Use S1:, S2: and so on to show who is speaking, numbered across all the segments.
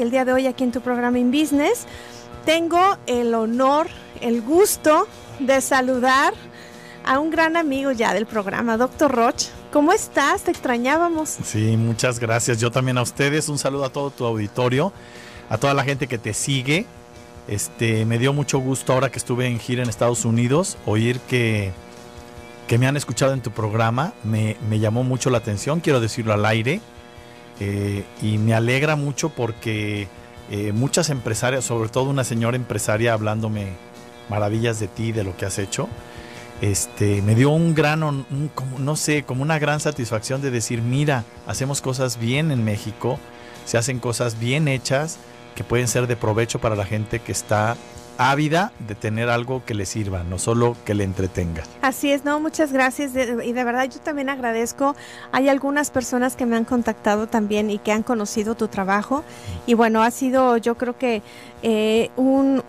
S1: El día de hoy aquí en tu programa In Business tengo el honor, el gusto de saludar a un gran amigo ya del programa, Doctor Roch. ¿Cómo estás? Te extrañábamos.
S2: Sí, muchas gracias. Yo también a ustedes. Un saludo a todo tu auditorio, a toda la gente que te sigue. Este, me dio mucho gusto ahora que estuve en gira en Estados Unidos, oír que, que me han escuchado en tu programa. Me, me llamó mucho la atención, quiero decirlo al aire eh, y me alegra mucho porque eh, muchas empresarias, sobre todo una señora empresaria hablándome maravillas de ti, de lo que has hecho, este, me dio un gran, como, no sé, como una gran satisfacción de decir, mira, hacemos cosas bien en México, se hacen cosas bien hechas que pueden ser de provecho para la gente que está ávida de tener algo que le sirva, no solo que le entretenga.
S1: Así es, no, muchas gracias y de verdad yo también agradezco. Hay algunas personas que me han contactado también y que han conocido tu trabajo y bueno, ha sido yo creo que eh, un,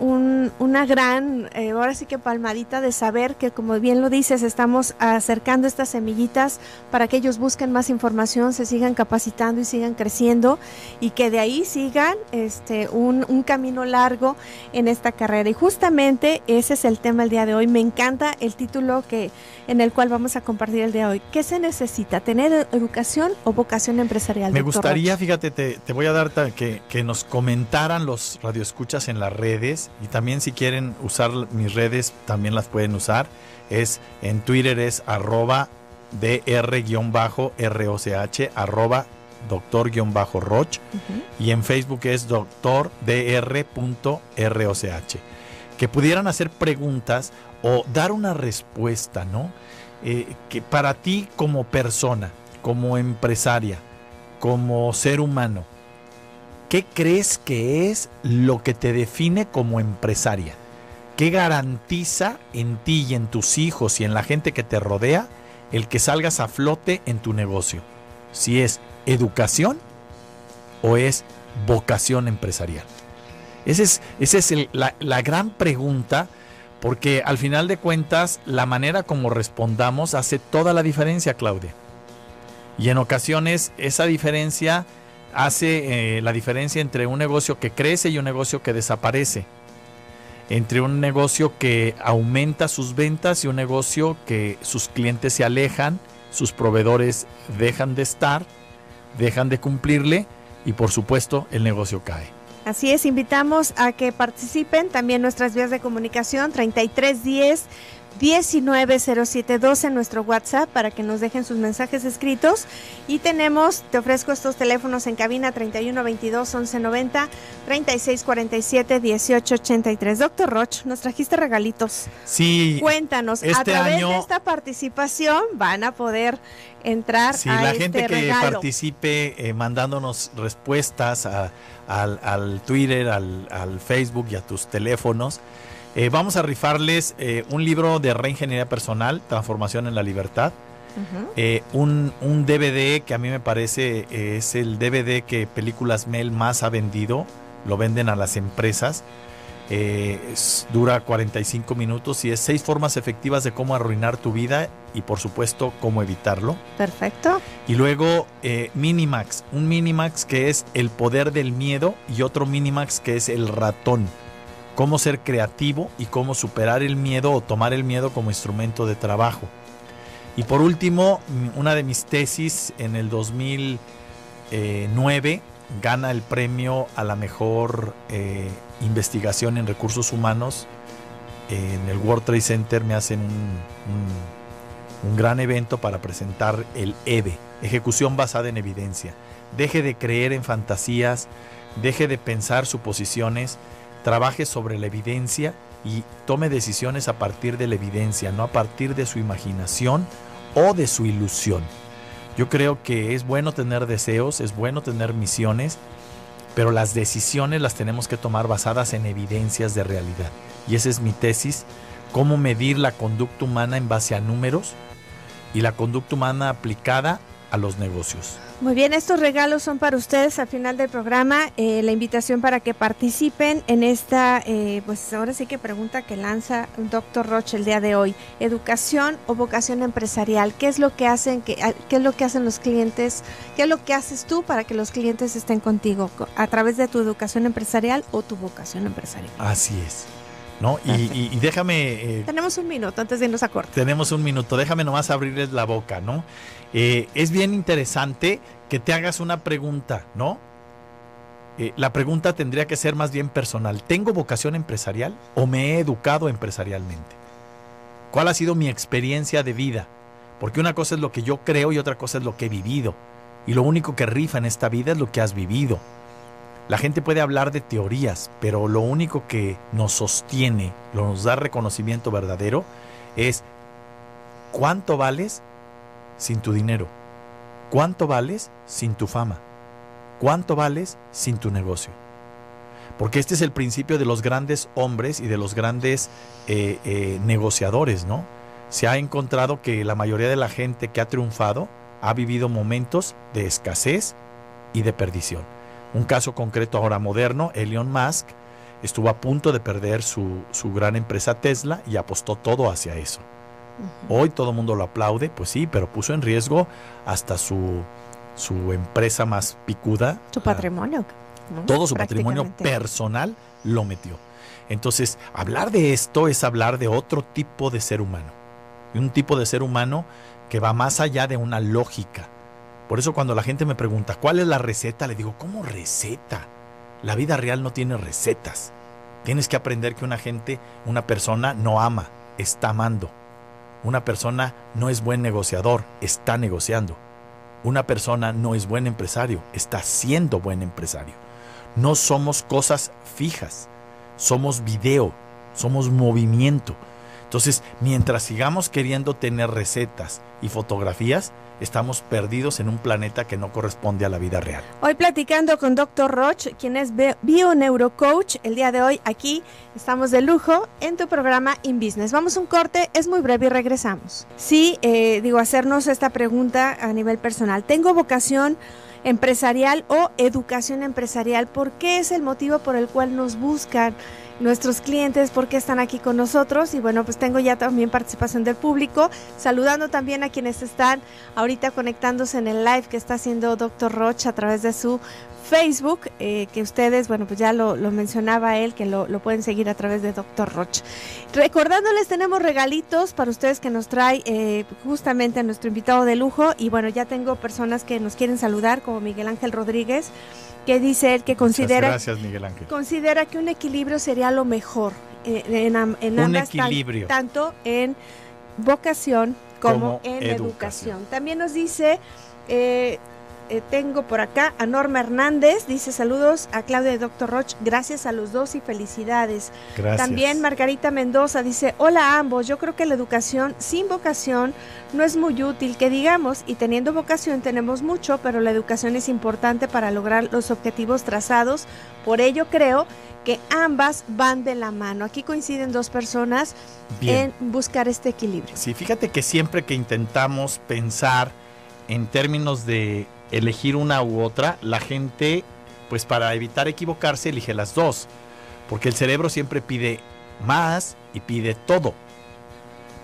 S1: una gran, eh, ahora sí que palmadita de saber que como bien lo dices, estamos acercando estas semillitas para que ellos busquen más información, se sigan capacitando y sigan creciendo y que de ahí sigan este, un, un camino largo en esta carrera. Y justamente ese es el tema el día de hoy. Me encanta el título que, en el cual vamos a compartir el día de hoy. ¿Qué se necesita? ¿Tener educación o vocación empresarial?
S2: Me gustaría, fíjate, te, te, voy a dar que, que nos comentaran los radioescuchas escuchas en las redes y también si quieren usar mis redes también las pueden usar. Es en Twitter es arroba dr-roch arroba doctor-roch y en Facebook es doctor dr.roch. Que pudieran hacer preguntas o dar una respuesta, ¿no? Eh, que para ti como persona, como empresaria, como ser humano, ¿Qué crees que es lo que te define como empresaria? ¿Qué garantiza en ti y en tus hijos y en la gente que te rodea el que salgas a flote en tu negocio? Si es educación o es vocación empresarial. Esa es, es la, la gran pregunta porque al final de cuentas la manera como respondamos hace toda la diferencia, Claudia. Y en ocasiones esa diferencia hace eh, la diferencia entre un negocio que crece y un negocio que desaparece. Entre un negocio que aumenta sus ventas y un negocio que sus clientes se alejan, sus proveedores dejan de estar, dejan de cumplirle y por supuesto el negocio cae.
S1: Así es, invitamos a que participen también nuestras vías de comunicación 3310 190712 en nuestro WhatsApp para que nos dejen sus mensajes escritos. Y tenemos, te ofrezco estos teléfonos en cabina 3122 1190 3647 1883. Doctor Roch, nos trajiste regalitos.
S2: Sí.
S1: Cuéntanos, a este través de esta participación van a poder entrar
S2: sí,
S1: a
S2: la gente que participe eh, mandándonos respuestas al, Twitter, al, al Facebook y a tus teléfonos. Eh, vamos a rifarles eh, un libro de reingeniería personal, Transformación en la Libertad. Eh, un, DVD que a mí me parece es el DVD que Películas Mel más ha vendido. Lo venden a las empresas. dura 45 minutos y es seis formas efectivas de cómo arruinar tu vida y por supuesto cómo evitarlo.
S1: Perfecto.
S2: Y luego Minimax, un Minimax que es el poder del miedo y otro Minimax que es el ratón cómo ser creativo y cómo superar el miedo o tomar el miedo como instrumento de trabajo. Y por último, una de mis tesis en el 2009 gana el premio a la mejor eh, investigación en recursos humanos. En el World Trade Center me hacen un, un gran evento para presentar el EVE, Ejecución basada en evidencia. Deje de creer en fantasías, deje de pensar suposiciones trabaje sobre la evidencia y tome decisiones a partir de la evidencia, no a partir de su imaginación o de su ilusión. Yo creo que es bueno tener deseos, es bueno tener misiones, pero las decisiones las tenemos que tomar basadas en evidencias de realidad. Y esa es mi tesis, cómo medir la conducta humana en base a números y la conducta humana aplicada a los negocios.
S1: Muy bien, estos regalos son para ustedes al final del programa. Eh, la invitación para que participen en esta, eh, pues ahora sí que pregunta que lanza doctor Roche el día de hoy. Educación o vocación empresarial. ¿Qué es lo que hacen? Qué, ¿Qué es lo que hacen los clientes? ¿Qué es lo que haces tú para que los clientes estén contigo a través de tu educación empresarial o tu vocación empresarial?
S2: Así es. ¿No? Y, déjame...
S1: Eh, tenemos un minuto antes de irnos a corte.
S2: Tenemos un minuto, déjame nomás abrirles la boca, ¿no? Eh, es bien interesante que te hagas una pregunta, ¿no? Eh, la pregunta tendría que ser más bien personal. ¿Tengo vocación empresarial o me he educado empresarialmente? ¿Cuál ha sido mi experiencia de vida? Porque una cosa es lo que yo creo y otra cosa es lo que he vivido. Y lo único que rifa en esta vida es lo que has vivido. La gente puede hablar de teorías, pero lo único que nos sostiene, lo nos da reconocimiento verdadero, es cuánto vales sin tu dinero, cuánto vales sin tu fama, cuánto vales sin tu negocio. Porque este es el principio de los grandes hombres y de los grandes eh, eh, negociadores, ¿no? Se ha encontrado que la mayoría de la gente que ha triunfado ha vivido momentos de escasez y de perdición. Un caso concreto ahora moderno, Elon Musk estuvo a punto de perder su, gran empresa Tesla y apostó todo hacia eso. Hoy todo el mundo lo aplaude, pues sí, pero puso en riesgo hasta su, su empresa más picuda.
S1: Su patrimonio.
S2: Todo su patrimonio personal lo metió. Entonces, hablar de esto es hablar de otro tipo de ser humano. Un tipo de ser humano que va más allá de una lógica por eso cuando la gente me pregunta, ¿cuál es la receta? Le digo, ¿cómo receta? La vida real no tiene recetas. Tienes que aprender que una gente, una persona no ama, está amando. Una persona no es buen negociador, está negociando. Una persona no es buen empresario, está siendo buen empresario. No somos cosas fijas, somos video, somos movimiento. Entonces, mientras sigamos queriendo tener recetas y fotografías, estamos perdidos en un planeta que no corresponde a la vida real.
S1: Hoy platicando con Dr. Roch, quien es bio-neurocoach, el día de hoy aquí estamos de lujo en tu programa In Business. Vamos a un corte, es muy breve y regresamos. Sí, eh, digo, hacernos esta pregunta a nivel personal. ¿Tengo vocación empresarial o educación empresarial? ¿Por qué es el motivo por el cual nos buscan? Nuestros clientes porque están aquí con nosotros y bueno pues tengo ya también participación del público saludando también a quienes están ahorita conectándose en el live que está haciendo Doctor Roche a través de su Facebook, eh, que ustedes, bueno, pues ya lo, mencionaba él, que lo, pueden seguir a través de Doctor Roche. Recordándoles, tenemos regalitos para ustedes que nos trae eh, justamente nuestro invitado de lujo. Y bueno, ya tengo personas que nos quieren saludar, como Miguel Ángel Rodríguez, que dice él que considera, considera que un equilibrio sería lo mejor eh, en, ambas, equilibrio. tanto en vocación como, en educación. También nos dice eh, eh, tengo por acá a Norma Hernández, dice saludos a Claudia y Doctor Roch, gracias a los dos y felicidades. Gracias. También Margarita Mendoza dice, hola a ambos, yo creo que la educación sin vocación no es muy útil, que digamos, y teniendo vocación tenemos mucho, pero la educación es importante para lograr los objetivos trazados, por ello creo que ambas van de la mano. Aquí coinciden dos personas en buscar este equilibrio.
S2: Sí, fíjate que siempre que intentamos pensar en términos de elegir una u otra, la gente, pues para evitar equivocarse, elige las dos. Porque el cerebro siempre pide más y pide todo.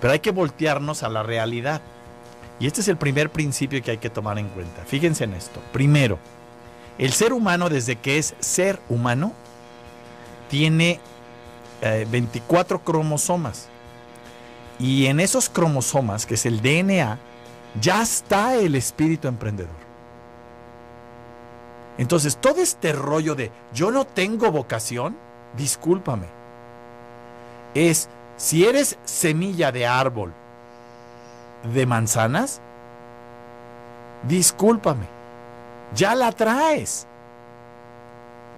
S2: Pero hay que voltearnos a la realidad. Y este es el primer principio que hay que tomar en cuenta. Fíjense en esto. Primero, el ser humano desde que es ser humano tiene 24 eh, cromosomas. Y en esos cromosomas, que es el DNA, ya está el espíritu emprendedor. Entonces, todo este rollo de yo no tengo vocación, discúlpame. Es, si eres semilla de árbol de manzanas, discúlpame, ya la traes.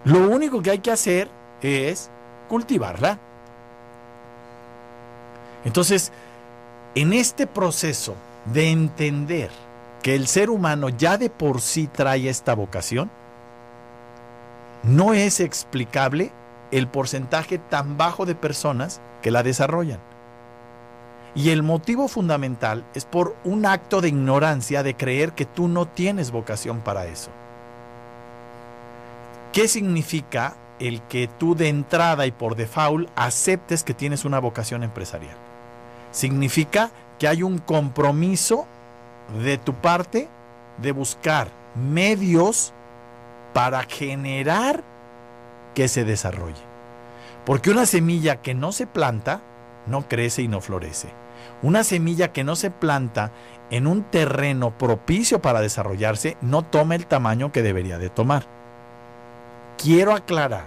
S2: Lo único que hay que hacer es cultivarla. Entonces, en este proceso de entender que el ser humano ya de por sí trae esta vocación, no es explicable el porcentaje tan bajo de personas que la desarrollan. Y el motivo fundamental es por un acto de ignorancia de creer que tú no tienes vocación para eso. ¿Qué significa el que tú de entrada y por default aceptes que tienes una vocación empresarial? Significa que hay un compromiso de tu parte de buscar medios para generar que se desarrolle. Porque una semilla que no se planta, no crece y no florece. Una semilla que no se planta en un terreno propicio para desarrollarse, no toma el tamaño que debería de tomar. Quiero aclarar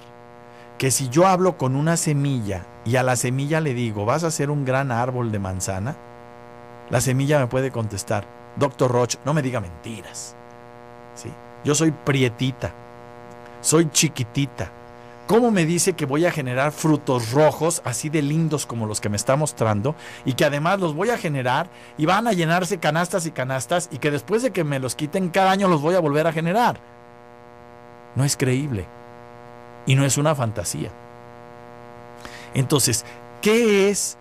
S2: que si yo hablo con una semilla y a la semilla le digo, vas a ser un gran árbol de manzana, la semilla me puede contestar, doctor Roch, no me diga mentiras. ¿Sí? Yo soy prietita, soy chiquitita. ¿Cómo me dice que voy a generar frutos rojos así de lindos como los que me está mostrando y que además los voy a generar y van a llenarse canastas y canastas y que después de que me los quiten cada año los voy a volver a generar? No es creíble y no es una fantasía. Entonces, ¿qué es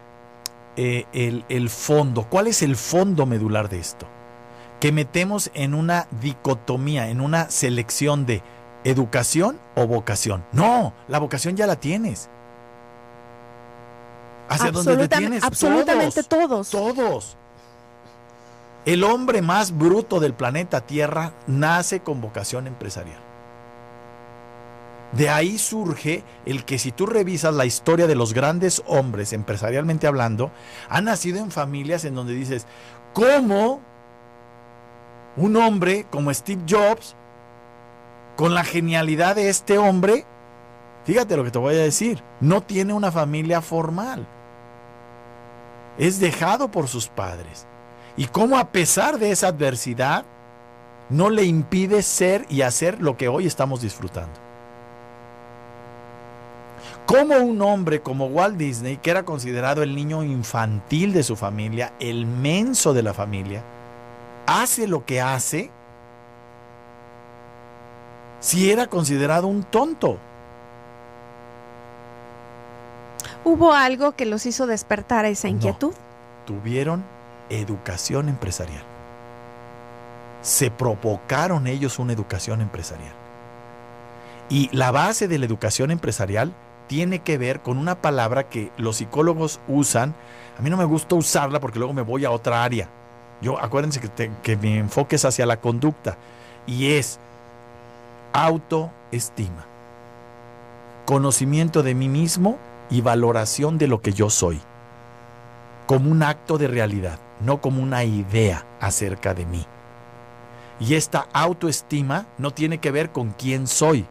S2: eh, el, el fondo? ¿Cuál es el fondo medular de esto? Que metemos en una dicotomía, en una selección de educación o vocación. No, la vocación ya la tienes.
S1: ¿Hacia dónde te tienes? Absolutamente todos,
S2: Todos. El hombre más bruto del planeta Tierra nace con vocación empresarial. De ahí surge el que si tú revisas la historia de los grandes hombres, empresarialmente hablando, han nacido en familias en donde dices, ¿cómo un hombre como Steve Jobs, con la genialidad de este hombre, fíjate lo que te voy a decir, no tiene una familia formal? Es dejado por sus padres. Y cómo a pesar de esa adversidad, no le impide ser y hacer lo que hoy estamos disfrutando. ¿Cómo un hombre como Walt Disney, que era considerado el niño infantil de su familia, el menso de la familia, hace lo que hace si era considerado un tonto?
S1: ¿Hubo algo que los hizo despertar esa inquietud?
S2: No, tuvieron educación empresarial. Se provocaron ellos una educación empresarial. Y la base de la educación empresarial tiene que ver con una palabra que los psicólogos usan. A mí no me gusta usarla porque luego me voy a otra área. Yo acuérdense que, que mi enfoque es hacia la conducta y es autoestima, conocimiento de mí mismo y valoración de lo que yo soy, como un acto de realidad, no como una idea acerca de mí. Y esta autoestima no tiene que ver con quién soy.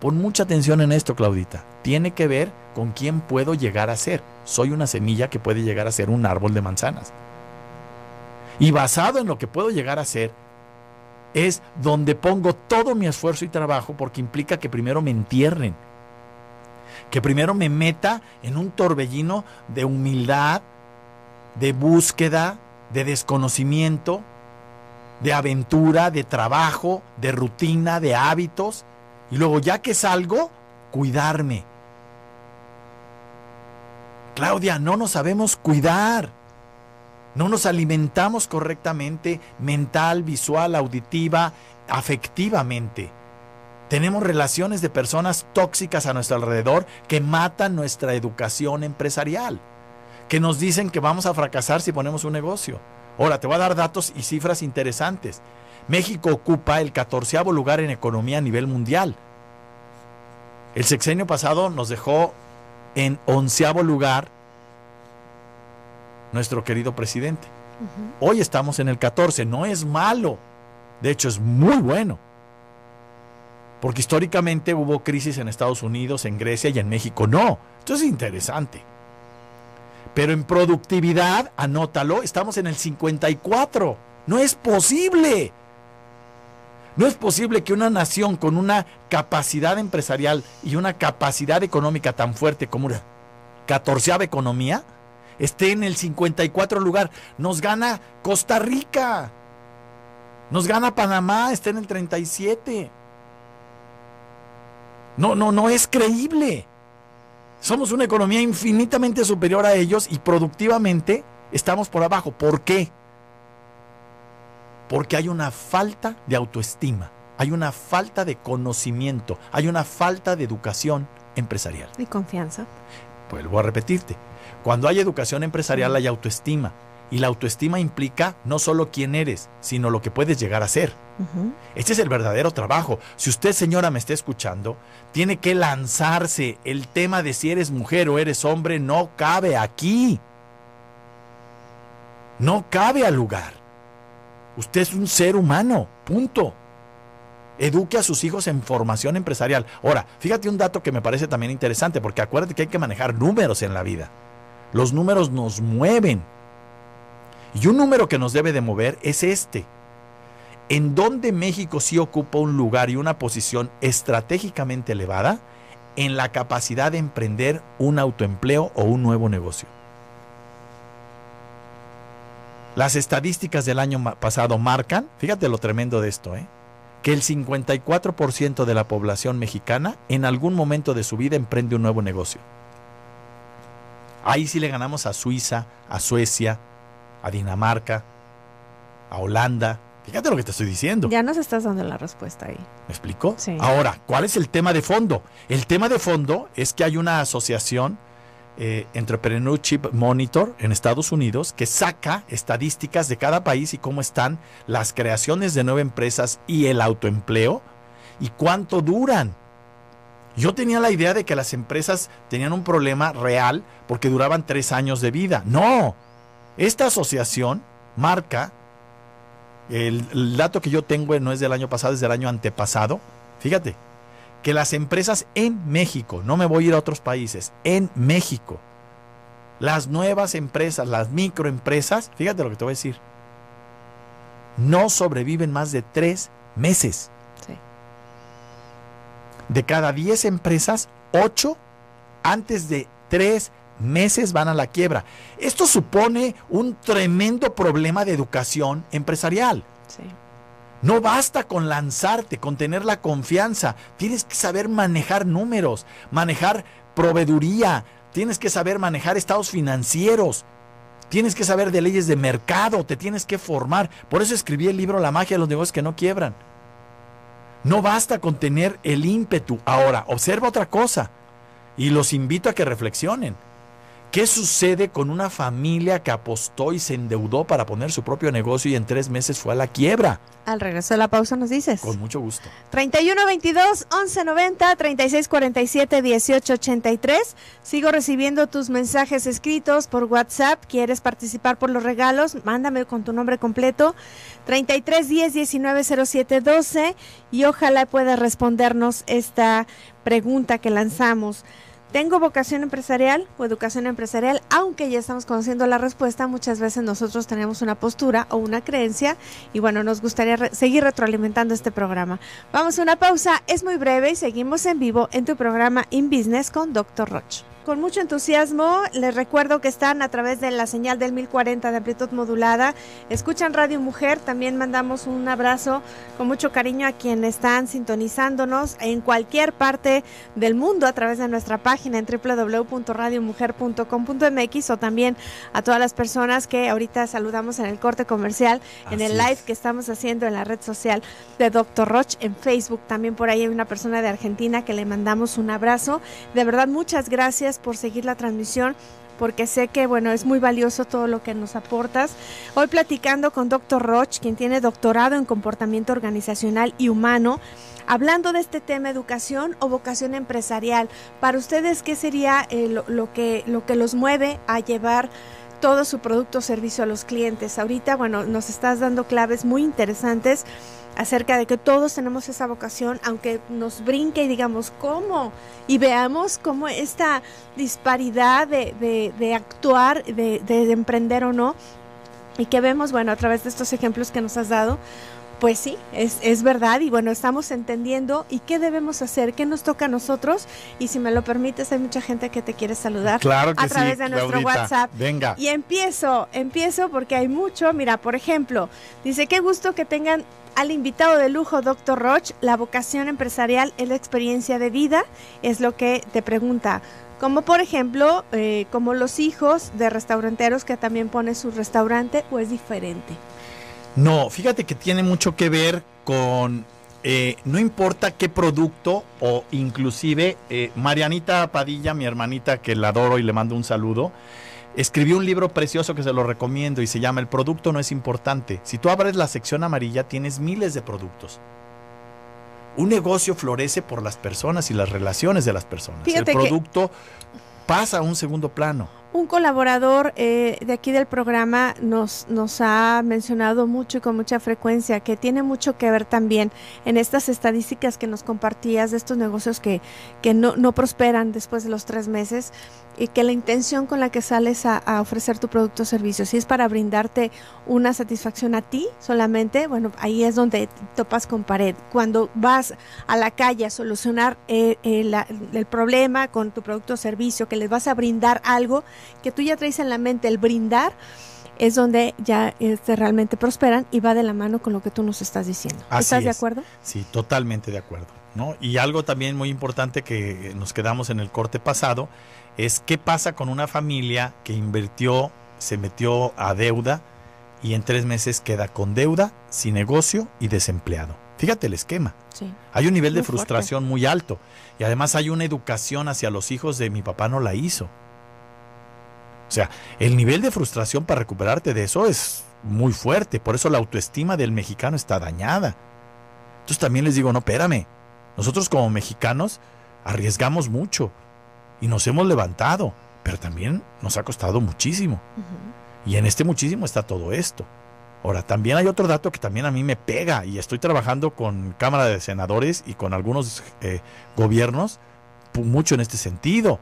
S2: Pon mucha atención en esto, Claudita tiene que ver con quién puedo llegar a ser. Soy una semilla que puede llegar a ser un árbol de manzanas. Y basado en lo que puedo llegar a ser, es donde pongo todo mi esfuerzo y trabajo porque implica que primero me entierren. Que primero me meta en un torbellino de humildad, de búsqueda, de desconocimiento, de aventura, de trabajo, de rutina, de hábitos. Y luego ya que salgo, cuidarme, Claudia, no nos sabemos cuidar. No nos alimentamos correctamente mental, visual, auditiva, afectivamente. Tenemos relaciones de personas tóxicas a nuestro alrededor que matan nuestra educación empresarial, que nos dicen que vamos a fracasar si ponemos un negocio. Ahora, te voy a dar datos y cifras interesantes. México ocupa el catorceavo lugar en economía a nivel mundial. El sexenio pasado nos dejó en onceavo lugar nuestro querido presidente. Hoy estamos en el 14, no es malo, de hecho es muy bueno. Porque históricamente hubo crisis en Estados Unidos, en Grecia y en México no. Esto es interesante. Pero en productividad, anótalo, estamos en el 54. No es posible. No es posible que una nación con una capacidad empresarial y una capacidad económica tan fuerte como una catorceava economía esté en el 54 lugar. Nos gana Costa Rica. Nos gana Panamá, está en el 37. No, no, no es creíble. Somos una economía infinitamente superior a ellos y productivamente estamos por abajo. ¿Por qué? Porque hay una falta de autoestima, hay una falta de conocimiento, hay una falta de educación empresarial.
S1: Y confianza.
S2: Vuelvo a repetirte, cuando hay educación empresarial hay autoestima. Y la autoestima implica no solo quién eres, sino lo que puedes llegar a ser. Este es el verdadero trabajo. Si usted, señora, me está escuchando, tiene que lanzarse. El tema de si eres mujer o eres hombre no cabe aquí. No cabe al lugar. Usted es un ser humano, punto. Eduque a sus hijos en formación empresarial. Ahora, fíjate un dato que me parece también interesante, porque acuérdate que hay que manejar números en la vida. Los números nos mueven. Y un número que nos debe de mover es este. En donde México sí ocupa un lugar y una posición estratégicamente elevada en la capacidad de emprender un autoempleo o un nuevo negocio. Las estadísticas del año pasado marcan, fíjate lo tremendo de esto, ¿eh? Que el 54% de la población mexicana en algún momento de su vida emprende un nuevo negocio. Ahí sí le ganamos a Suiza, a Suecia, a Dinamarca, a Holanda. Fíjate lo que te estoy diciendo.
S1: Ya nos estás dando la respuesta ahí.
S2: ¿Me explico?
S1: Sí.
S2: Ahora, ¿cuál es el tema de fondo? El tema de fondo es que hay una asociación, eh, Entrepreneurship Monitor, en Estados Unidos, que saca estadísticas de cada país y cómo están las creaciones de nuevas empresas y el autoempleo y cuánto duran. Yo tenía la idea de que las empresas tenían un problema real porque duraban tres años de vida. No, esta asociación marca, el, dato que yo tengo no es del año pasado, es del año antepasado. Fíjate, que las empresas en México, no me voy a ir a otros países, en México, las nuevas empresas, las microempresas, fíjate lo que te voy a decir, no sobreviven más de tres meses.
S1: Sí.
S2: De cada 10 empresas, 8 antes de tres meses van a la quiebra. Esto supone un tremendo problema de educación empresarial.
S1: Sí.
S2: No basta con lanzarte, con tener la confianza. Tienes que saber manejar números, manejar proveeduría, tienes que saber manejar estados financieros, tienes que saber de leyes de mercado, te tienes que formar. Por eso escribí el libro La magia de los negocios que no quiebran. No basta con tener el ímpetu. Ahora, observa otra cosa y los invito a que reflexionen. ¿Qué sucede con una familia que apostó y se endeudó para poner su propio negocio y en tres meses fue a la quiebra?
S1: Al regreso de la pausa nos dices.
S2: Con mucho gusto.
S1: 31 22 11 90 36 47 18 83. Sigo recibiendo tus mensajes escritos por WhatsApp. ¿Quieres participar por los regalos? Mándame con tu nombre completo. 33 10 19 07 12 y ojalá puedas respondernos esta pregunta que lanzamos. ¿Tengo vocación empresarial o educación empresarial? Aunque ya estamos conociendo la respuesta, muchas veces nosotros tenemos una postura o una creencia y bueno, nos gustaría seguir retroalimentando este programa. Vamos a una pausa, es muy breve y seguimos en vivo en tu programa In Business con Dr. Roch. Con mucho entusiasmo, les recuerdo que están a través de la señal del 1040 de amplitud modulada. Escuchan Radio Mujer, también mandamos un abrazo con mucho cariño a quienes están sintonizándonos en cualquier parte del mundo a través de nuestra página en www.radiomujer.com.mx o también a todas las personas que ahorita saludamos en el corte comercial, Así en el live es. que estamos haciendo en la red social de Dr. Roch en Facebook. También por ahí hay una persona de Argentina que le mandamos un abrazo. De verdad, muchas gracias por seguir la transmisión porque sé que bueno es muy valioso todo lo que nos aportas. Hoy platicando con Dr. Roch, quien tiene doctorado en comportamiento organizacional y humano, hablando de este tema educación o vocación empresarial. Para ustedes, ¿qué sería eh, lo, que, lo que los mueve a llevar todo su producto o servicio a los clientes? Ahorita, bueno, nos estás dando claves muy interesantes acerca de que todos tenemos esa vocación, aunque nos brinque y digamos cómo, y veamos cómo esta disparidad de, de, de actuar, de, de, emprender o no, y que vemos, bueno, a través de estos ejemplos que nos has dado, Pues sí, es, es, verdad y bueno, estamos entendiendo y qué debemos hacer, qué nos toca a nosotros y si me lo permites, hay mucha gente que te quiere saludar
S2: claro
S1: a través de nuestro WhatsApp.
S2: Venga.
S1: Y empiezo, empiezo porque hay mucho, mira, por ejemplo, dice, qué gusto que tengan al invitado de lujo, doctor Roch, la vocación empresarial es la experiencia de vida, es lo que te pregunta. Como por ejemplo, eh, como los hijos de restauranteros que también ponen su restaurante o es diferente.
S2: No, fíjate que tiene mucho que ver con, eh, no importa qué producto o inclusive eh, Marianita Padilla, mi hermanita que la adoro y le mando un saludo, escribió un libro precioso que se lo recomiendo y se llama El producto no es importante. Si tú abres la sección amarilla tienes miles de productos. Un negocio florece por las personas y las relaciones de las personas. El producto pasa a un segundo plano.
S1: Un colaborador eh, de aquí del programa nos, nos ha mencionado mucho y con mucha frecuencia que tiene mucho que ver también en estas estadísticas que nos compartías de estos negocios que, no prosperan después de los tres meses y que la intención con la que sales a, ofrecer tu producto o servicio, si es para brindarte una satisfacción a ti solamente, bueno, ahí es donde topas con pared. Cuando vas a la calle a solucionar eh, eh, el problema con tu producto o servicio, que les vas a brindar algo que tú ya traes en la mente, el brindar, es donde ya este, realmente prosperan y va de la mano con lo que tú nos estás diciendo. ¿Estás de acuerdo?
S2: Sí, totalmente de acuerdo. ¿no? Y algo también muy importante que nos quedamos en el corte pasado es qué pasa con una familia que invirtió, se metió a deuda y en tres meses queda con deuda, sin negocio y desempleado. Fíjate el esquema. Hay un nivel de frustración muy alto y además hay una educación hacia los hijos de mi papá no la hizo. O sea, el nivel de frustración para recuperarte de eso es muy fuerte, por eso la autoestima del mexicano está dañada. Entonces también les digo, no, espérame, nosotros como mexicanos arriesgamos mucho y nos hemos levantado, pero también nos ha costado muchísimo. Y en este muchísimo está todo esto. Ahora, también hay otro dato que también a mí me pega y estoy trabajando con Cámara de Senadores y con algunos eh, gobiernos mucho en este sentido.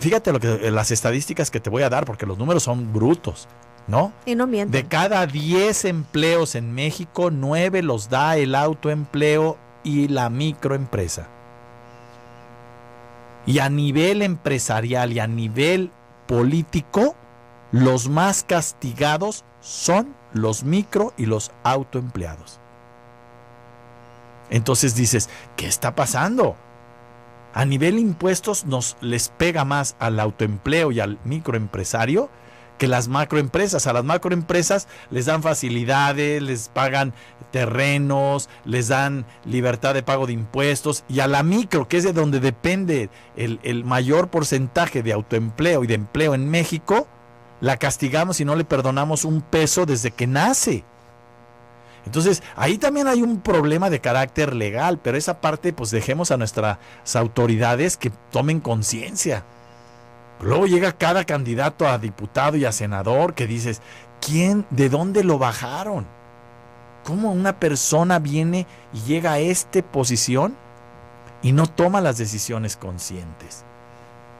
S2: Fíjate lo que, las estadísticas que te voy a dar porque los números son brutos, ¿no?
S1: Y no mienten.
S2: De cada 10 empleos en México, 9 los da el autoempleo y la microempresa. Y a nivel empresarial y a nivel político, los más castigados son los micro y los autoempleados. Entonces dices, ¿qué está pasando? A nivel impuestos nos les pega más al autoempleo y al microempresario que las macroempresas. A las macroempresas les dan facilidades, les pagan terrenos, les dan libertad de pago de impuestos y a la micro, que es de donde depende el, el mayor porcentaje de autoempleo y de empleo en México, la castigamos y no le perdonamos un peso desde que nace. Entonces, ahí también hay un problema de carácter legal, pero esa parte pues dejemos a nuestras autoridades que tomen conciencia. Luego llega cada candidato a diputado y a senador que dices, ¿quién, de dónde lo bajaron? ¿Cómo una persona viene y llega a esta posición y no toma las decisiones conscientes?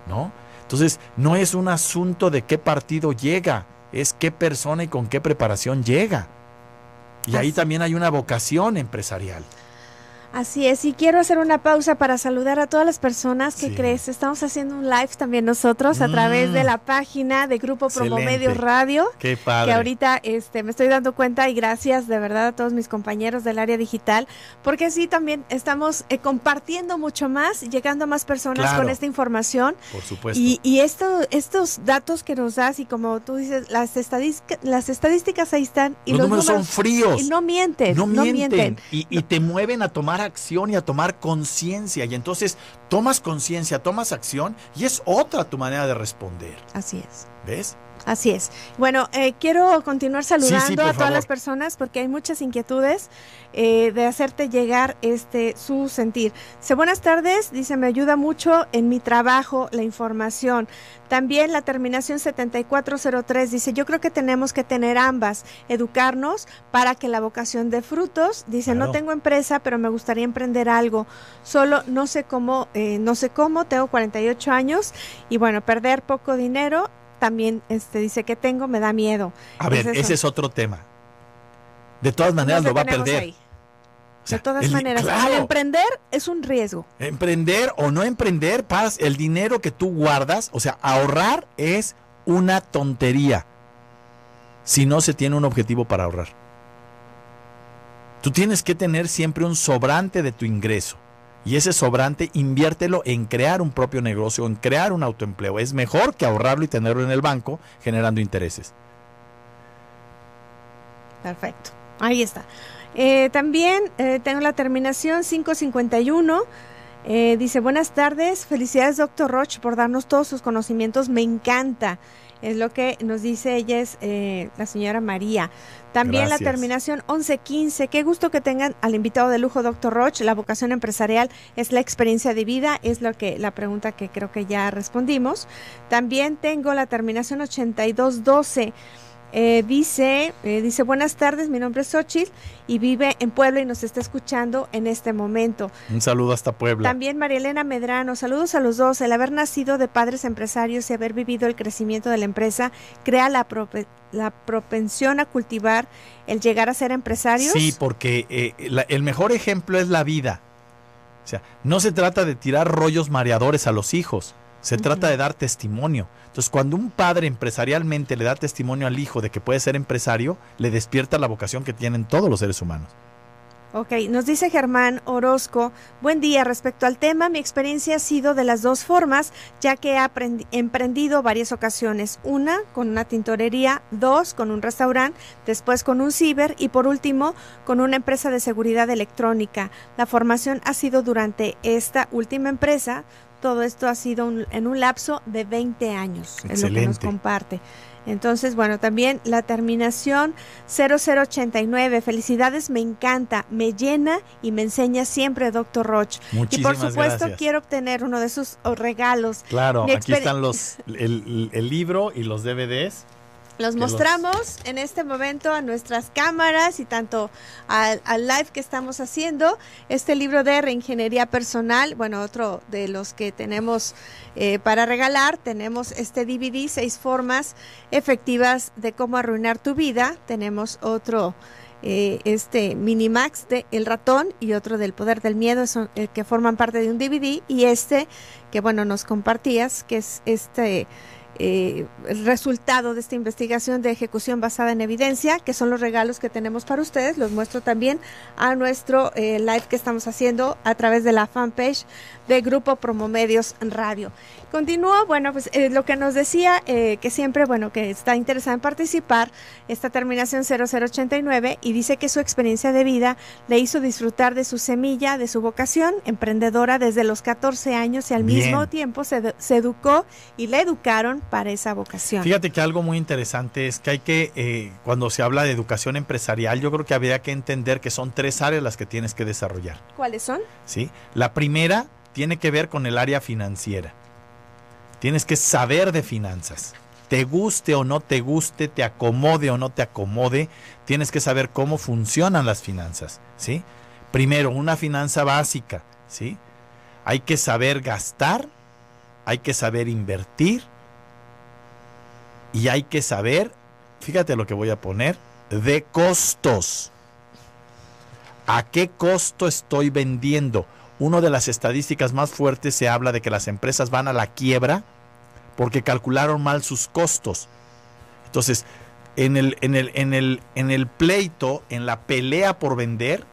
S2: ¿No? Entonces, no es un asunto de qué partido llega, es qué persona y con qué preparación llega. Y ahí también hay una vocación empresarial.
S1: Así es, y quiero hacer una pausa para saludar a todas las personas que crees. Estamos haciendo un live también nosotros a través de mm. la página de Grupo Promomedios Radio.
S2: Qué padre.
S1: Que ahorita este, me estoy dando cuenta y gracias de verdad a todos mis compañeros del área digital, porque sí también estamos eh, compartiendo mucho más, llegando a más personas con esta información.
S2: Por supuesto.
S1: Y, y esto, estos datos que nos das y como tú dices, las, estadísticas, las estadísticas ahí están. Y
S2: los, números, son fríos.
S1: Y no mienten. No mienten.
S2: Y, y te mueven a tomar acción y a tomar conciencia. Y entonces tomas conciencia, tomas acción y es otra tu manera de responder.
S1: Así es.
S2: ¿Ves?
S1: Así es. Bueno, eh, quiero continuar saludando a todas las personas porque hay muchas inquietudes eh, de hacerte llegar este su sentir. Dice, buenas tardes, dice, me ayuda mucho en mi trabajo la información. También la terminación 7403 dice, yo creo que tenemos que tener ambas, educarnos para que la vocación de frutos, dice, no tengo empresa, pero me gustaría emprender algo. Solo no sé cómo, eh, no sé cómo, tengo 48 años y bueno, perder poco dinero también este, dice que tengo, me da miedo.
S2: A ver, ese es otro tema. de todas maneras lo va a perder.
S1: de todas maneras, al emprender es un riesgo.
S2: Emprender o no emprender, paz, el dinero que tú guardas, o sea, ahorrar es una tontería si no se tiene un objetivo para ahorrar. Tú tienes que tener siempre un sobrante de tu ingreso. Y ese sobrante inviértelo en crear un propio negocio, en crear un autoempleo. Es mejor que ahorrarlo y tenerlo en el banco generando intereses.
S1: Perfecto. Ahí está. Eh, también eh, tengo la terminación 551. Eh, dice, buenas tardes, felicidades doctor Roche por darnos todos sus conocimientos, me encanta. Es lo que nos dice ella, es la señora María. También la terminación 1115. Qué gusto que tengan al invitado de lujo, doctor Roche. La vocación empresarial es la experiencia de vida, es lo que la pregunta que creo que ya respondimos. También tengo la terminación 8212. Eh, dice, eh, dice, buenas tardes, mi nombre es Xochitl y vive en Puebla y nos está escuchando en este momento.
S2: Un saludo hasta Puebla.
S1: También María Elena Medrano, saludos a los dos. El haber nacido de padres empresarios y haber vivido el crecimiento de la empresa crea la, la propensión a cultivar el llegar a ser empresarios.
S2: Sí, porque eh, el mejor ejemplo es la vida. O sea, no se trata de tirar rollos mareadores a los hijos, se trata de dar testimonio. Entonces, cuando un padre empresarialmente le da testimonio al hijo de que puede ser empresario, le despierta la vocación que tienen todos los seres humanos.
S1: Ok, nos dice Germán Orozco, buen día, respecto al tema, mi experiencia ha sido de las dos formas, ya que he emprendido varias ocasiones, una con una tintorería, dos con un restaurante, después con un ciber y por último con una empresa de seguridad electrónica. La formación ha sido durante esta última empresa, todo esto ha sido en un lapso de 20 años, es lo que nos comparte. Entonces, bueno, también la terminación 0089. Felicidades, me encanta, me llena y me enseña siempre, doctor Roch.
S2: y
S1: por supuesto, quiero obtener uno de sus regalos.
S2: Claro, aquí están los el, el libro y los DVDs.
S1: Los mostramos en este momento a nuestras cámaras y tanto al, live que estamos haciendo. Este libro de reingeniería personal, bueno, otro de los que tenemos eh, para regalar, tenemos este DVD, seis formas efectivas de cómo arruinar tu vida. Tenemos otro, eh, este Minimax de El ratón y otro del poder del miedo, son, eh, que forman parte de un DVD. Y este, que bueno, nos compartías, que es este eh, el resultado de esta investigación de ejecución basada en evidencia, que son los regalos que tenemos para ustedes. Los muestro también a nuestro eh, live que estamos haciendo a través de la fanpage de Grupo Promomedios Radio. Continúo, bueno, pues eh, lo que nos decía, eh, que siempre, bueno, que está interesada en participar, esta terminación 0089, y dice que su experiencia de vida le hizo disfrutar de su semilla, de su vocación emprendedora desde los 14 años y al mismo tiempo se, educó y le educaron para esa vocación.
S2: Fíjate que algo muy interesante es que hay que, eh, cuando se habla de educación empresarial, yo creo que habría que entender que son tres áreas las que tienes que desarrollar.
S1: ¿Cuáles son?
S2: Sí, la primera tiene que ver con el área financiera. Tienes que saber de finanzas. Te guste o no te guste, te acomode o no te acomode, tienes que saber cómo funcionan las finanzas, ¿sí? Primero, una finanza básica, ¿sí? Hay que saber gastar, hay que saber invertir y hay que saber, fíjate lo que voy a poner, de costos. ¿A qué costo estoy vendiendo? Una de las estadísticas más fuertes se habla de que las empresas van a la quiebra porque calcularon mal sus costos. Entonces, en el, en el, en el, en el pleito, en la pelea por vender,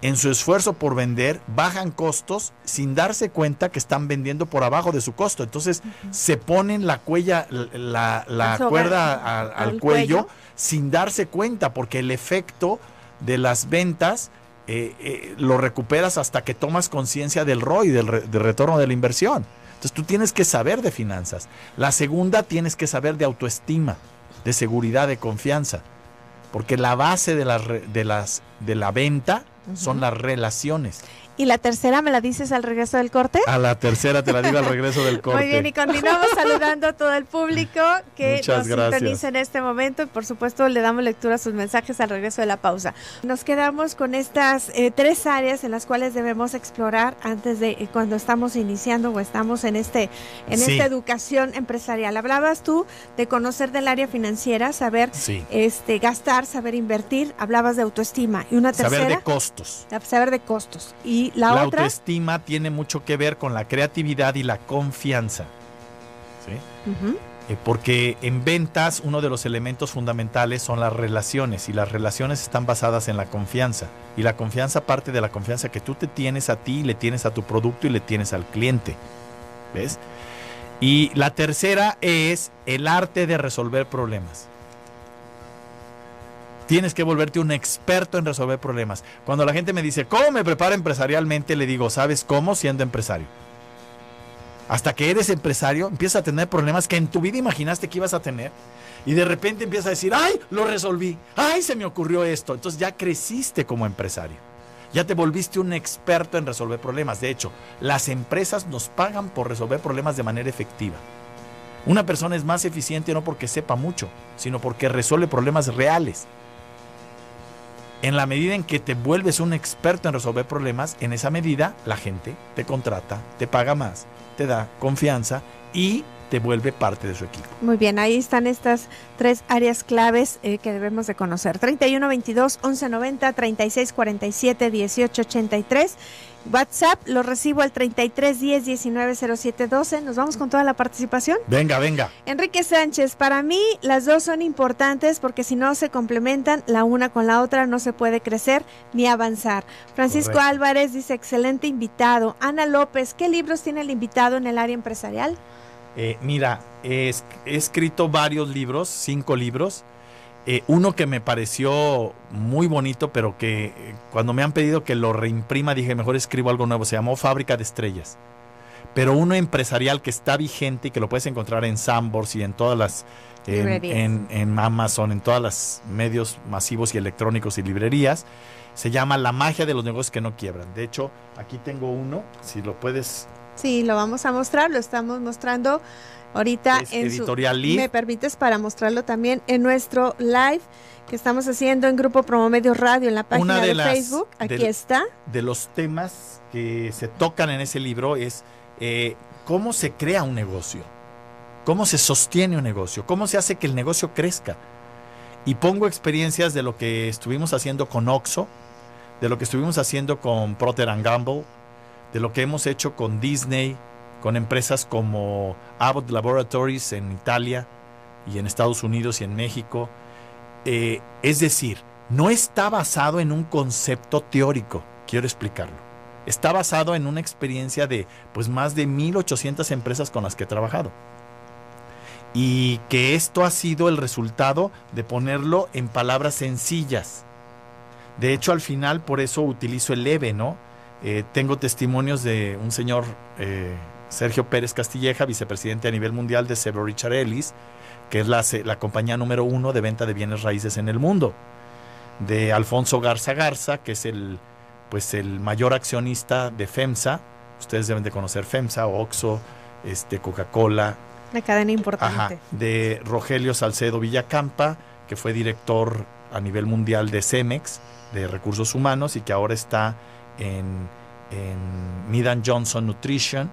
S2: en su esfuerzo por vender, bajan costos sin darse cuenta que están vendiendo por abajo de su costo. Entonces, se ponen la, cuella, la, cuerda al, cuello, sin darse cuenta, porque el efecto de las ventas eh, eh, lo recuperas hasta que tomas conciencia del ROI, del, del retorno de la inversión. Entonces tú tienes que saber de finanzas. La segunda, tienes que saber de autoestima, de seguridad, de confianza. Porque la base de, las, de, las, de la venta son las relaciones.
S1: ¿Y la tercera me la dices al regreso del corte?
S2: A la tercera te la digo al regreso del corte.
S1: Muy bien, y continuamos saludando a todo el público que nos sintoniza en este momento y por supuesto le damos lectura a sus mensajes al regreso de la pausa. Nos quedamos con estas eh, tres áreas en las cuales debemos explorar antes de eh, cuando estamos iniciando o estamos en este en esta educación empresarial. Hablabas tú de conocer del área financiera, saber este gastar, saber invertir, hablabas de autoestima y una tercera
S2: saber de costos.
S1: Saber de costos. Y la,
S2: autoestima tiene mucho que ver con la creatividad y la confianza. Eh, porque en ventas uno de los elementos fundamentales son las relaciones y las relaciones están basadas en la confianza. Y la confianza parte de la confianza que tú te tienes a ti, le tienes a tu producto y le tienes al cliente. ¿Ves? Y la tercera es el arte de resolver problemas tienes que volverte un experto en resolver problemas. Cuando la gente me dice, ¿cómo me preparo empresarialmente? Le digo, ¿sabes cómo? Siendo empresario. Hasta que eres empresario, empiezas a tener problemas que en tu vida imaginaste que ibas a tener. Y de repente empiezas a decir, ay, lo resolví, ay, se me ocurrió esto. Entonces ya creciste como empresario. Ya te volviste un experto en resolver problemas. De hecho, las empresas nos pagan por resolver problemas de manera efectiva. Una persona es más eficiente no porque sepa mucho, sino porque resuelve problemas reales. En la medida en que te vuelves un experto en resolver problemas, en esa medida la gente te contrata, te paga más, te da confianza y te vuelve parte de su equipo.
S1: Muy bien, ahí están estas tres áreas claves eh, que debemos de conocer. 3122 1190 3647 1883 WhatsApp lo recibo al 33 10 19 07 12. Nos vamos con toda la participación.
S2: Venga, venga.
S1: Enrique Sánchez, para mí las dos son importantes porque si no se complementan la una con la otra no se puede crecer ni avanzar. Francisco Álvarez dice, excelente invitado. Ana López, ¿qué libros tiene el invitado en el área empresarial?
S2: Eh, mira, he escrito varios libros, cinco libros. Eh, uno que me pareció muy bonito, pero que eh, cuando me han pedido que lo reimprima, dije, mejor escribo algo nuevo. Se llamó Fábrica de Estrellas. Pero uno empresarial que está vigente y que lo puedes encontrar en Sambors y en todas las... En, en, Amazon, en todos los medios masivos y electrónicos y librerías. Se llama La magia de los negocios que no quiebran. De hecho, aquí tengo uno, si lo puedes...
S1: Sí, lo vamos a mostrar, lo estamos mostrando ahorita en
S2: Editorial
S1: su, me permites para mostrarlo también en nuestro live que estamos haciendo en Grupo Promomedios Radio en la página de, Facebook. Aquí está.
S2: De los temas que se tocan en ese libro es eh, cómo se crea un negocio, cómo se sostiene un negocio, cómo se hace que el negocio crezca. Y pongo experiencias de lo que estuvimos haciendo con Oxo, de lo que estuvimos haciendo con Procter Gamble, de lo que hemos hecho con Disney, con empresas como Abbott Laboratories en Italia y en Estados Unidos y en México. Eh, es decir, no está basado en un concepto teórico, quiero explicarlo. Está basado en una experiencia de pues más de 1800 empresas con las que he trabajado. Y que esto ha sido el resultado de ponerlo en palabras sencillas. De hecho, al final por eso utilizo el EVE, ¿no? Eh, tengo testimonios de un señor eh, Sergio Pérez Castilleja, vicepresidente a nivel mundial de Severo Richard Ellis, que es la, la compañía número uno de venta de bienes raíces en el mundo. De Alfonso Garza Garza, que es el, pues el mayor accionista de FEMSA. Ustedes deben de conocer FEMSA, Oxo, este, Coca-Cola.
S1: Una cadena importante.
S2: de Rogelio Salcedo Villacampa, que fue director a nivel mundial de CEMEX, de recursos humanos, y que ahora está en, en Midan Johnson Nutrition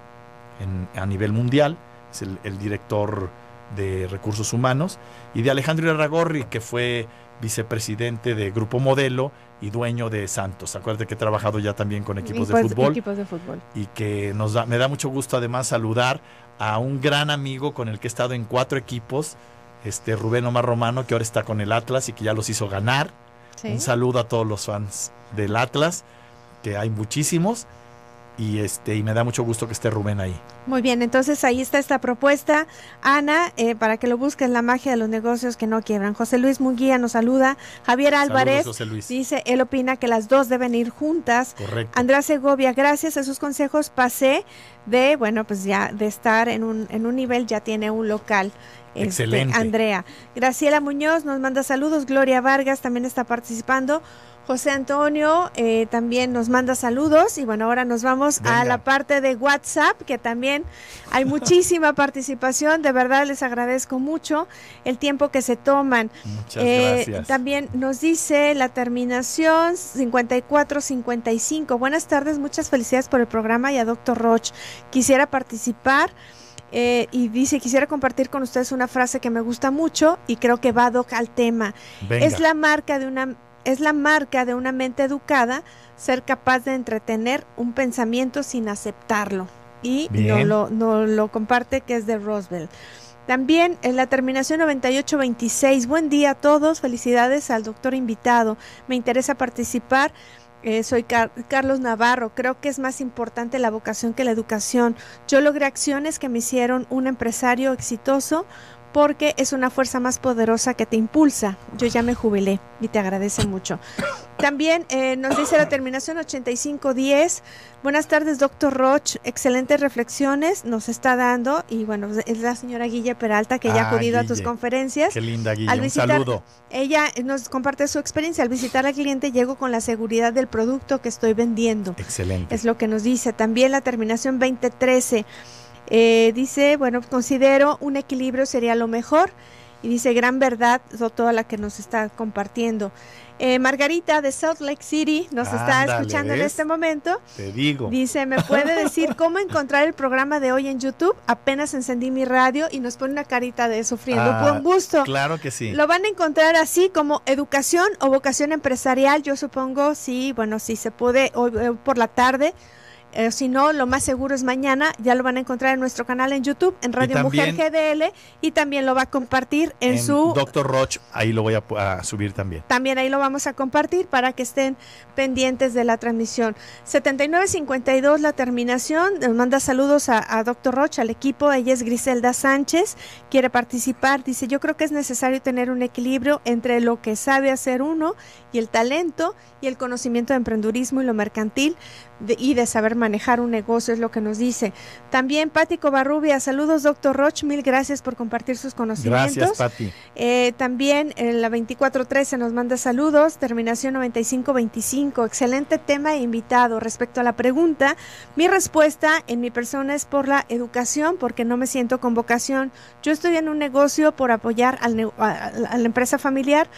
S2: a nivel mundial, es el, director de recursos humanos, y de Alejandro Irragorri, que fue vicepresidente de Grupo Modelo y dueño de Santos. Acuérdate que he trabajado ya también con equipos, de,
S1: pues,
S2: fútbol,
S1: equipos de fútbol.
S2: Y que nos da, me da mucho gusto además saludar a un gran amigo con el que he estado en cuatro equipos, este Rubén Omar Romano, que ahora está con el Atlas y que ya los hizo ganar. Un saludo a todos los fans del Atlas, que hay muchísimos y este y me da mucho gusto que esté Rubén ahí.
S1: Muy bien, entonces ahí está esta propuesta, Ana, eh, para que lo busques la magia de los negocios que no quiebran. José Luis Munguía nos saluda, Javier Álvarez dice, él opina que las dos deben ir juntas.
S2: Correcto.
S1: Andrea Segovia, gracias a sus consejos pasé de, bueno, pues ya de estar en un, en un nivel, ya tiene un local.
S2: Este, Excelente.
S1: Andrea. Graciela Muñoz nos manda saludos, Gloria Vargas también está participando. José Antonio eh, también nos manda saludos y bueno, ahora nos vamos a la parte de WhatsApp, que también hay muchísima participación, de verdad les agradezco mucho el tiempo que se toman.
S2: Muchas eh, gracias.
S1: También nos dice la terminación 5455. Buenas tardes, muchas felicidades por el programa y a Doctor Roch. Quisiera participar. Eh, y dice, quisiera compartir con ustedes una frase que me gusta mucho y creo que va al tema. Es la marca de una es la marca de una mente educada ser capaz de entretener un pensamiento sin aceptarlo. Y no lo, no lo comparte que es de Roosevelt. También en la terminación 9826, buen día a todos, felicidades al doctor invitado. Me interesa participar eh, soy Carlos Navarro. Creo que es más importante la vocación que la educación. Yo logré acciones que me hicieron un empresario exitoso porque es una fuerza más poderosa que te impulsa. Yo ya me jubilé y te agradece mucho. También eh, nos dice la terminación 8510. Buenas tardes, doctor Roch. Excelentes reflexiones nos está dando. Y bueno, es la señora Guilla Peralta que ya ha ah, acudido a tus conferencias.
S2: Qué linda, Guilla. Un saludo.
S1: Ella nos comparte su experiencia. Al visitar al cliente llego con la seguridad del producto que estoy vendiendo.
S2: Excelente.
S1: Es lo que nos dice. También la terminación 2013. Eh, dice, bueno, considero un equilibrio sería lo mejor. Y dice, gran verdad, toda la que nos está compartiendo. Eh, Margarita de Salt Lake City nos está escuchando en este momento.
S2: Te digo.
S1: Dice, ¿me puede decir cómo encontrar el programa de hoy en YouTube? Apenas encendí mi radio y nos pone una carita de sufriendo. Ah, gusto.
S2: Claro que sí.
S1: Lo van a encontrar así como educación o vocación empresarial. Yo supongo, sí, bueno, si se puede hoy eh, por la tarde eh, si no, lo más seguro es mañana. Ya lo van a encontrar en nuestro canal en YouTube, en Radio Mujer GDL, y también lo va a compartir en, su.
S2: Doctor Roch, ahí lo voy a, subir también.
S1: También ahí lo vamos a compartir para que estén pendientes de la transmisión. 7952, la terminación. Nos manda saludos a, a Doctor Roch, al equipo. Ella es Griselda Sánchez. Quiere participar. Dice: Yo creo que es necesario tener un equilibrio entre lo que sabe hacer uno y el talento y el conocimiento de emprendurismo y lo mercantil y de saber manejar un negocio, es lo que nos dice. También Pati Covarrubia, saludos doctor Roch, mil gracias por compartir sus conocimientos.
S2: Gracias Pati.
S1: Eh, también en la 2413 nos manda saludos, terminación 9525, excelente tema e invitado. Respecto a la pregunta, mi respuesta en mi persona es por la educación, porque no me siento con vocación. Yo estoy en un negocio por apoyar al, a la empresa familiar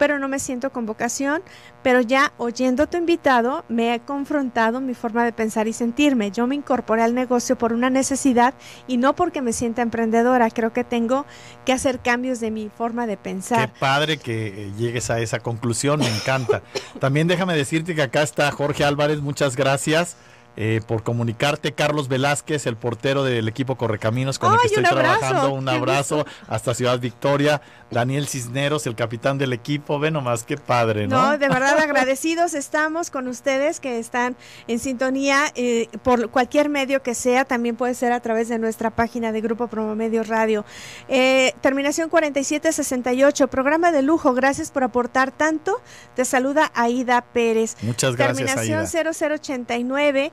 S1: pero no me siento con vocación, pero ya oyendo tu invitado me he confrontado mi forma de pensar y sentirme. Yo me incorporé al negocio por una necesidad y no porque me sienta emprendedora. Creo que tengo que hacer cambios de mi forma de pensar.
S2: Qué padre que eh, llegues a esa conclusión, me encanta. También déjame decirte que acá está Jorge Álvarez, muchas gracias. Eh, por comunicarte. Carlos Velázquez, el portero del equipo Correcaminos con el que estoy trabajando. Un abrazo hasta Ciudad Victoria. Daniel Cisneros, el capitán del equipo. Ve nomás, qué padre, ¿no?
S1: No, de verdad agradecidos estamos con ustedes que están en sintonía eh, por cualquier medio que sea. También puede ser a través de nuestra página de Grupo Promomedios Radio. Eh, terminación 4768, programa de lujo. Gracias por aportar tanto. Te saluda Aida Pérez.
S2: Muchas gracias.
S1: Terminación 0089.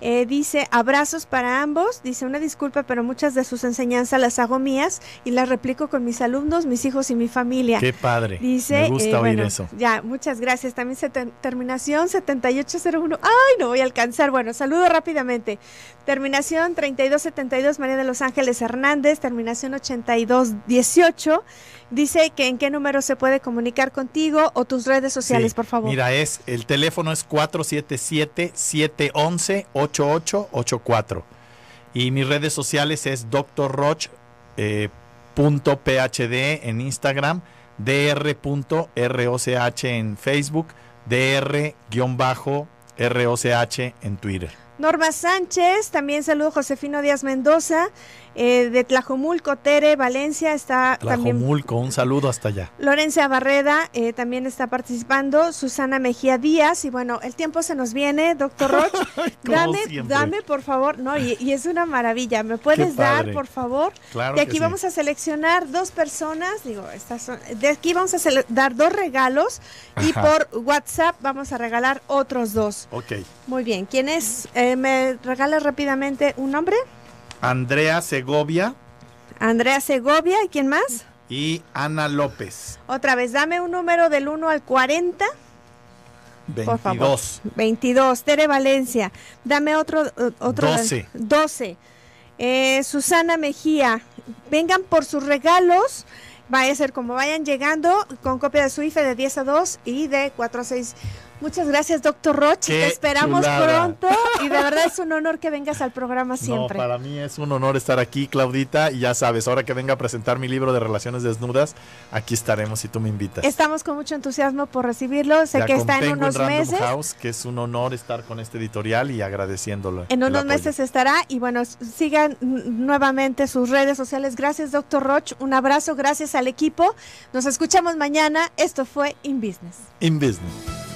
S1: Eh, dice abrazos para ambos, dice una disculpa, pero muchas de sus enseñanzas las hago mías y las replico con mis alumnos, mis hijos y mi familia.
S2: Qué padre.
S1: Dice,
S2: Me gusta eh, oír eso.
S1: Ya, muchas gracias. También se terminación 7801. Ay, no voy a alcanzar. Bueno, saludo rápidamente. Terminación 3272 María de los Ángeles Hernández, terminación 8218. Dice que en qué número se puede comunicar contigo o tus redes sociales, por favor.
S2: Mira, es el teléfono es 477-711-8884. Y mis redes sociales es drroch.phd eh, en Instagram, dr.roch en Facebook, dr-roch en Twitter.
S1: Norma Sánchez, también saludo Josefino Díaz Mendoza, eh, de Tlajomulco, Tere, Valencia, está
S2: Tlajomulco, un saludo hasta allá.
S1: Lorencia Barreda eh, también está participando, Susana Mejía Díaz, y bueno, el tiempo se nos viene, doctor Roch, dame, dame por favor, no, y, es una maravilla, ¿me puedes dar por favor?
S2: Claro
S1: de aquí vamos a seleccionar dos personas, digo, estas son, de aquí vamos a dar dos regalos y por WhatsApp vamos a regalar otros dos.
S2: Ok.
S1: Muy bien, ¿quién es? Eh, ¿Me regala rápidamente un nombre?
S2: Andrea Segovia.
S1: Andrea Segovia, ¿y quién más?
S2: Y Ana López.
S1: Otra vez, dame un número del 1 al 40. Por favor. 22. Tere Valencia. Dame otro. otro
S2: 12.
S1: 12. Eh, Susana Mejía. Vengan por sus regalos. Vaya a ser como vayan llegando con copia de su IFE de 10 a 2 y de 4 a 6 Muchas gracias, doctor Roche. Te esperamos pronto y de verdad es un honor que vengas al programa siempre.
S2: No, para mí es un honor estar aquí, Claudita, y ya sabes, ahora que venga a presentar mi libro de relaciones desnudas, aquí estaremos si tú me invitas.
S1: Estamos con mucho entusiasmo por recibirlo. Sé que está en unos meses.
S2: House, que es un honor estar con este editorial y agradeciéndolo.
S1: En unos meses estará y bueno, sigan nuevamente sus redes sociales. Gracias, doctor Roche. Un abrazo, gracias al equipo. Nos escuchamos mañana. Esto fue In Business.
S2: In Business.